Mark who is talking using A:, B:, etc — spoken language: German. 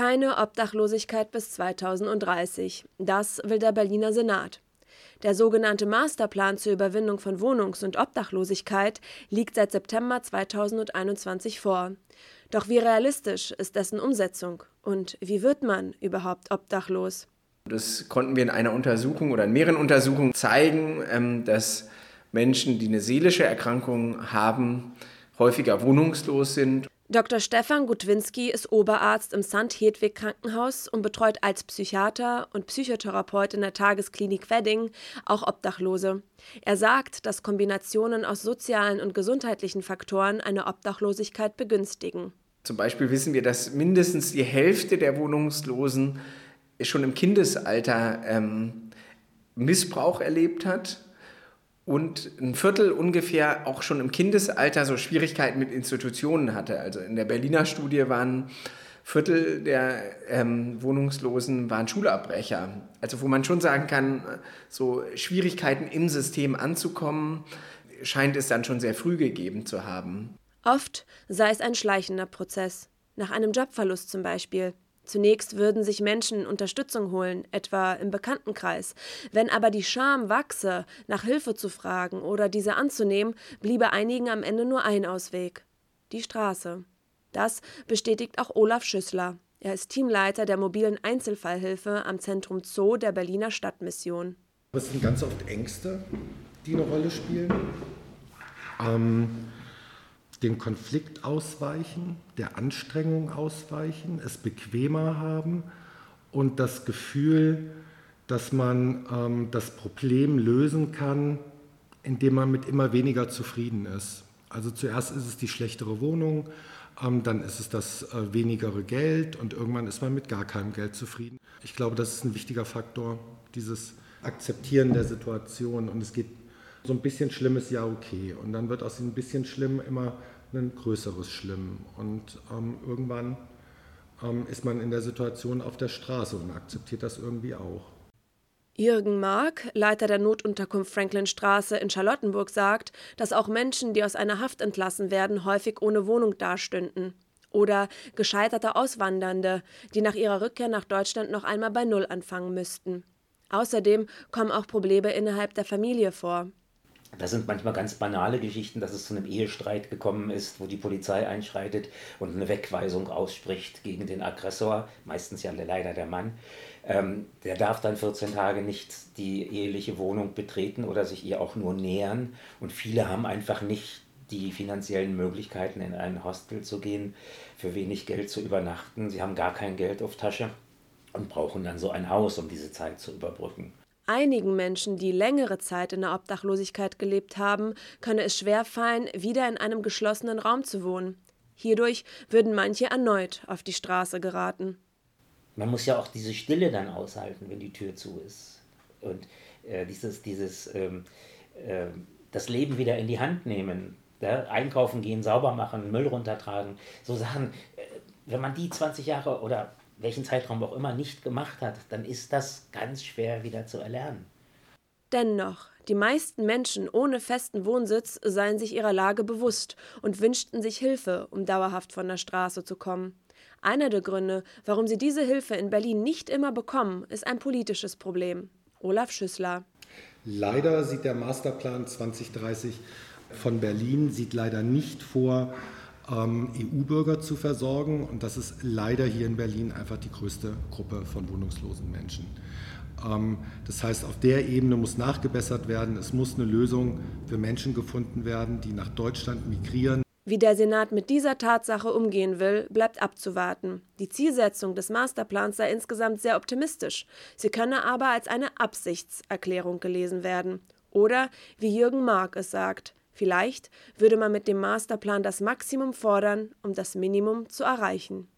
A: Keine Obdachlosigkeit bis 2030. Das will der Berliner Senat. Der sogenannte Masterplan zur Überwindung von Wohnungs- und Obdachlosigkeit liegt seit September 2021 vor. Doch wie realistisch ist dessen Umsetzung und wie wird man überhaupt obdachlos?
B: Das konnten wir in einer Untersuchung oder in mehreren Untersuchungen zeigen, ähm, dass Menschen, die eine seelische Erkrankung haben, häufiger wohnungslos sind.
A: Dr. Stefan Gutwinski ist Oberarzt im St. Hedwig Krankenhaus und betreut als Psychiater und Psychotherapeut in der Tagesklinik Wedding auch Obdachlose. Er sagt, dass Kombinationen aus sozialen und gesundheitlichen Faktoren eine Obdachlosigkeit begünstigen.
B: Zum Beispiel wissen wir, dass mindestens die Hälfte der Wohnungslosen schon im Kindesalter ähm, Missbrauch erlebt hat und ein Viertel ungefähr auch schon im Kindesalter so Schwierigkeiten mit Institutionen hatte. Also in der Berliner Studie waren Viertel der ähm, Wohnungslosen waren Schulabbrecher. Also wo man schon sagen kann, so Schwierigkeiten im System anzukommen, scheint es dann schon sehr früh gegeben zu haben.
A: Oft sei es ein schleichender Prozess, nach einem Jobverlust zum Beispiel, Zunächst würden sich Menschen Unterstützung holen, etwa im Bekanntenkreis. Wenn aber die Scham wachse, nach Hilfe zu fragen oder diese anzunehmen, bliebe einigen am Ende nur ein Ausweg die Straße. Das bestätigt auch Olaf Schüssler. Er ist Teamleiter der mobilen Einzelfallhilfe am Zentrum Zoo der Berliner Stadtmission.
C: Es sind ganz oft Ängste, die eine Rolle spielen. Ähm, den Konflikt ausweichen, der Anstrengung ausweichen, es bequemer haben und das Gefühl, dass man ähm, das Problem lösen kann, indem man mit immer weniger zufrieden ist. Also zuerst ist es die schlechtere Wohnung, ähm, dann ist es das äh, wenigere Geld und irgendwann ist man mit gar keinem Geld zufrieden. Ich glaube, das ist ein wichtiger Faktor, dieses Akzeptieren der Situation. Und es geht so ein bisschen schlimm ist ja okay. Und dann wird aus ein bisschen schlimm immer ein größeres Schlimm. Und ähm, irgendwann ähm, ist man in der Situation auf der Straße und akzeptiert das irgendwie auch.
A: Jürgen Mark, Leiter der Notunterkunft Franklinstraße in Charlottenburg, sagt, dass auch Menschen, die aus einer Haft entlassen werden, häufig ohne Wohnung dastünden. Oder gescheiterte Auswandernde, die nach ihrer Rückkehr nach Deutschland noch einmal bei Null anfangen müssten. Außerdem kommen auch Probleme innerhalb der Familie vor.
D: Das sind manchmal ganz banale Geschichten, dass es zu einem Ehestreit gekommen ist, wo die Polizei einschreitet und eine Wegweisung ausspricht gegen den Aggressor, meistens ja leider der Mann. Ähm, der darf dann 14 Tage nicht die eheliche Wohnung betreten oder sich ihr auch nur nähern. Und viele haben einfach nicht die finanziellen Möglichkeiten, in ein Hostel zu gehen, für wenig Geld zu übernachten. Sie haben gar kein Geld auf Tasche und brauchen dann so ein Haus, um diese Zeit zu überbrücken.
A: Einigen Menschen, die längere Zeit in der Obdachlosigkeit gelebt haben, könne es schwerfallen, wieder in einem geschlossenen Raum zu wohnen. Hierdurch würden manche erneut auf die Straße geraten.
D: Man muss ja auch diese Stille dann aushalten, wenn die Tür zu ist. Und äh, dieses, dieses ähm, äh, das Leben wieder in die Hand nehmen, ja? einkaufen gehen, sauber machen, Müll runtertragen, so Sachen, äh, wenn man die 20 Jahre oder welchen Zeitraum auch immer nicht gemacht hat, dann ist das ganz schwer wieder zu erlernen.
A: Dennoch, die meisten Menschen ohne festen Wohnsitz seien sich ihrer Lage bewusst und wünschten sich Hilfe, um dauerhaft von der Straße zu kommen. Einer der Gründe, warum sie diese Hilfe in Berlin nicht immer bekommen, ist ein politisches Problem. Olaf Schüssler.
C: Leider sieht der Masterplan 2030 von Berlin sieht leider nicht vor, EU-Bürger zu versorgen. Und das ist leider hier in Berlin einfach die größte Gruppe von wohnungslosen Menschen. Ähm, das heißt, auf der Ebene muss nachgebessert werden. Es muss eine Lösung für Menschen gefunden werden, die nach Deutschland migrieren.
A: Wie der Senat mit dieser Tatsache umgehen will, bleibt abzuwarten. Die Zielsetzung des Masterplans sei insgesamt sehr optimistisch. Sie könne aber als eine Absichtserklärung gelesen werden. Oder, wie Jürgen Mark es sagt, Vielleicht würde man mit dem Masterplan das Maximum fordern, um das Minimum zu erreichen.